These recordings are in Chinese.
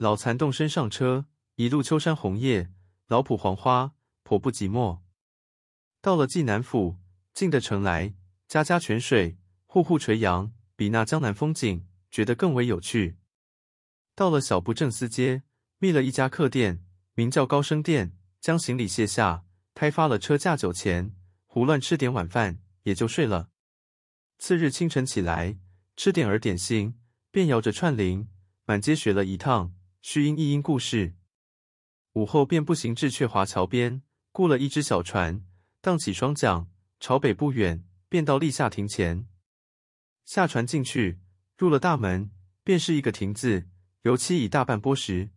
老残动身上车，一路秋山红叶，老圃黄花，颇不寂寞。到了济南府，进得城来，家家泉水，户户垂杨，比那江南风景，觉得更为有趣。到了小布政司街，觅了一家客店，名叫高升店，将行李卸下，开发了车驾酒钱，胡乱吃点晚饭，也就睡了。次日清晨起来，吃点儿点心，便摇着串铃，满街学了一趟。虚因一因故事，午后便步行至鹊华桥边，雇了一只小船，荡起双桨，朝北不远，便到立夏亭前。下船进去，入了大门，便是一个亭子，油漆已大半剥蚀。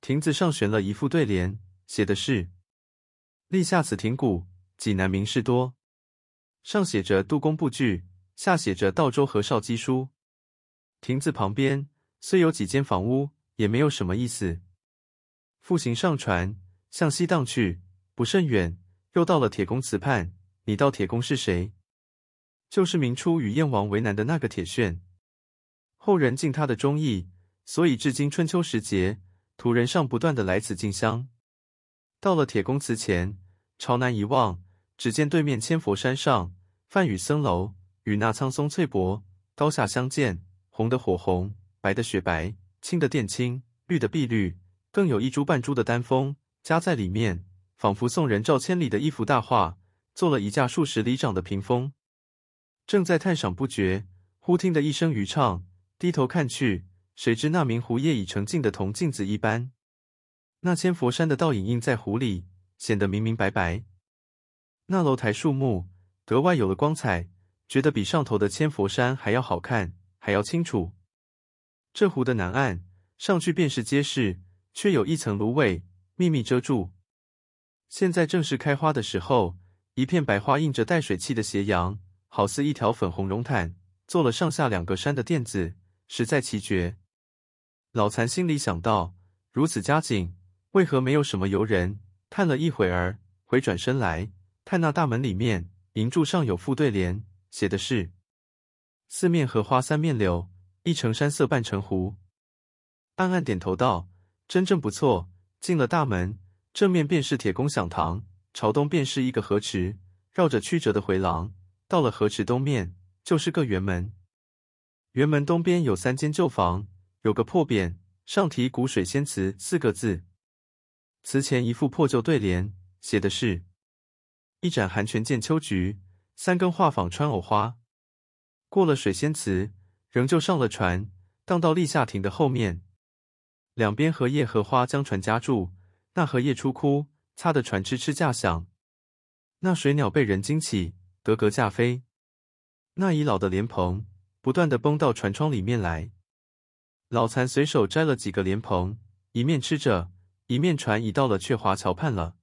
亭子上悬了一副对联，写的是“立夏此亭古，济南名士多”，上写着“杜工部据”，下写着“道州和绍机书”。亭子旁边虽有几间房屋。也没有什么意思。复行上船，向西荡去，不甚远，又到了铁公祠畔。你道铁公是谁？就是明初与燕王为难的那个铁铉。后人敬他的忠义，所以至今春秋时节，途人尚不断的来此进香。到了铁公祠前，朝南一望，只见对面千佛山上，梵语僧楼与那苍松翠柏，高下相间，红的火红，白的雪白。青的靛青，绿的碧绿，更有一株半株的丹枫夹在里面，仿佛送人赵千里的一幅大画，做了一架数十里长的屏风。正在叹赏不绝，忽听得一声渔唱，低头看去，谁知那明湖夜已澄净的铜镜子一般，那千佛山的倒影映在湖里，显得明明白白。那楼台树木格外有了光彩，觉得比上头的千佛山还要好看，还要清楚。这湖的南岸，上去便是街市，却有一层芦苇秘密遮住。现在正是开花的时候，一片白花映着带水汽的斜阳，好似一条粉红绒毯，做了上下两个山的垫子，实在奇绝。老残心里想到：如此佳景，为何没有什么游人？叹了一会儿，回转身来，看那大门里面，银柱上有副对联，写的是：“四面荷花三面柳。”一城山色半城湖，暗暗点头道：“真正不错。”进了大门，正面便是铁公响堂，朝东便是一个河池，绕着曲折的回廊。到了河池东面，就是个园门。园门东边有三间旧房，有个破匾，上题“古水仙祠”四个字。祠前一副破旧对联，写的是：“一盏寒泉见秋菊，三更画舫穿藕花。”过了水仙祠。仍旧上了船，荡到立夏亭的后面，两边荷叶荷花将船夹住，那荷叶出枯，擦得船吱吱架响。那水鸟被人惊起，咯咯驾飞。那已老的莲蓬不断地崩到船窗里面来。老残随手摘了几个莲蓬，一面吃着，一面船已到了鹊华桥畔了。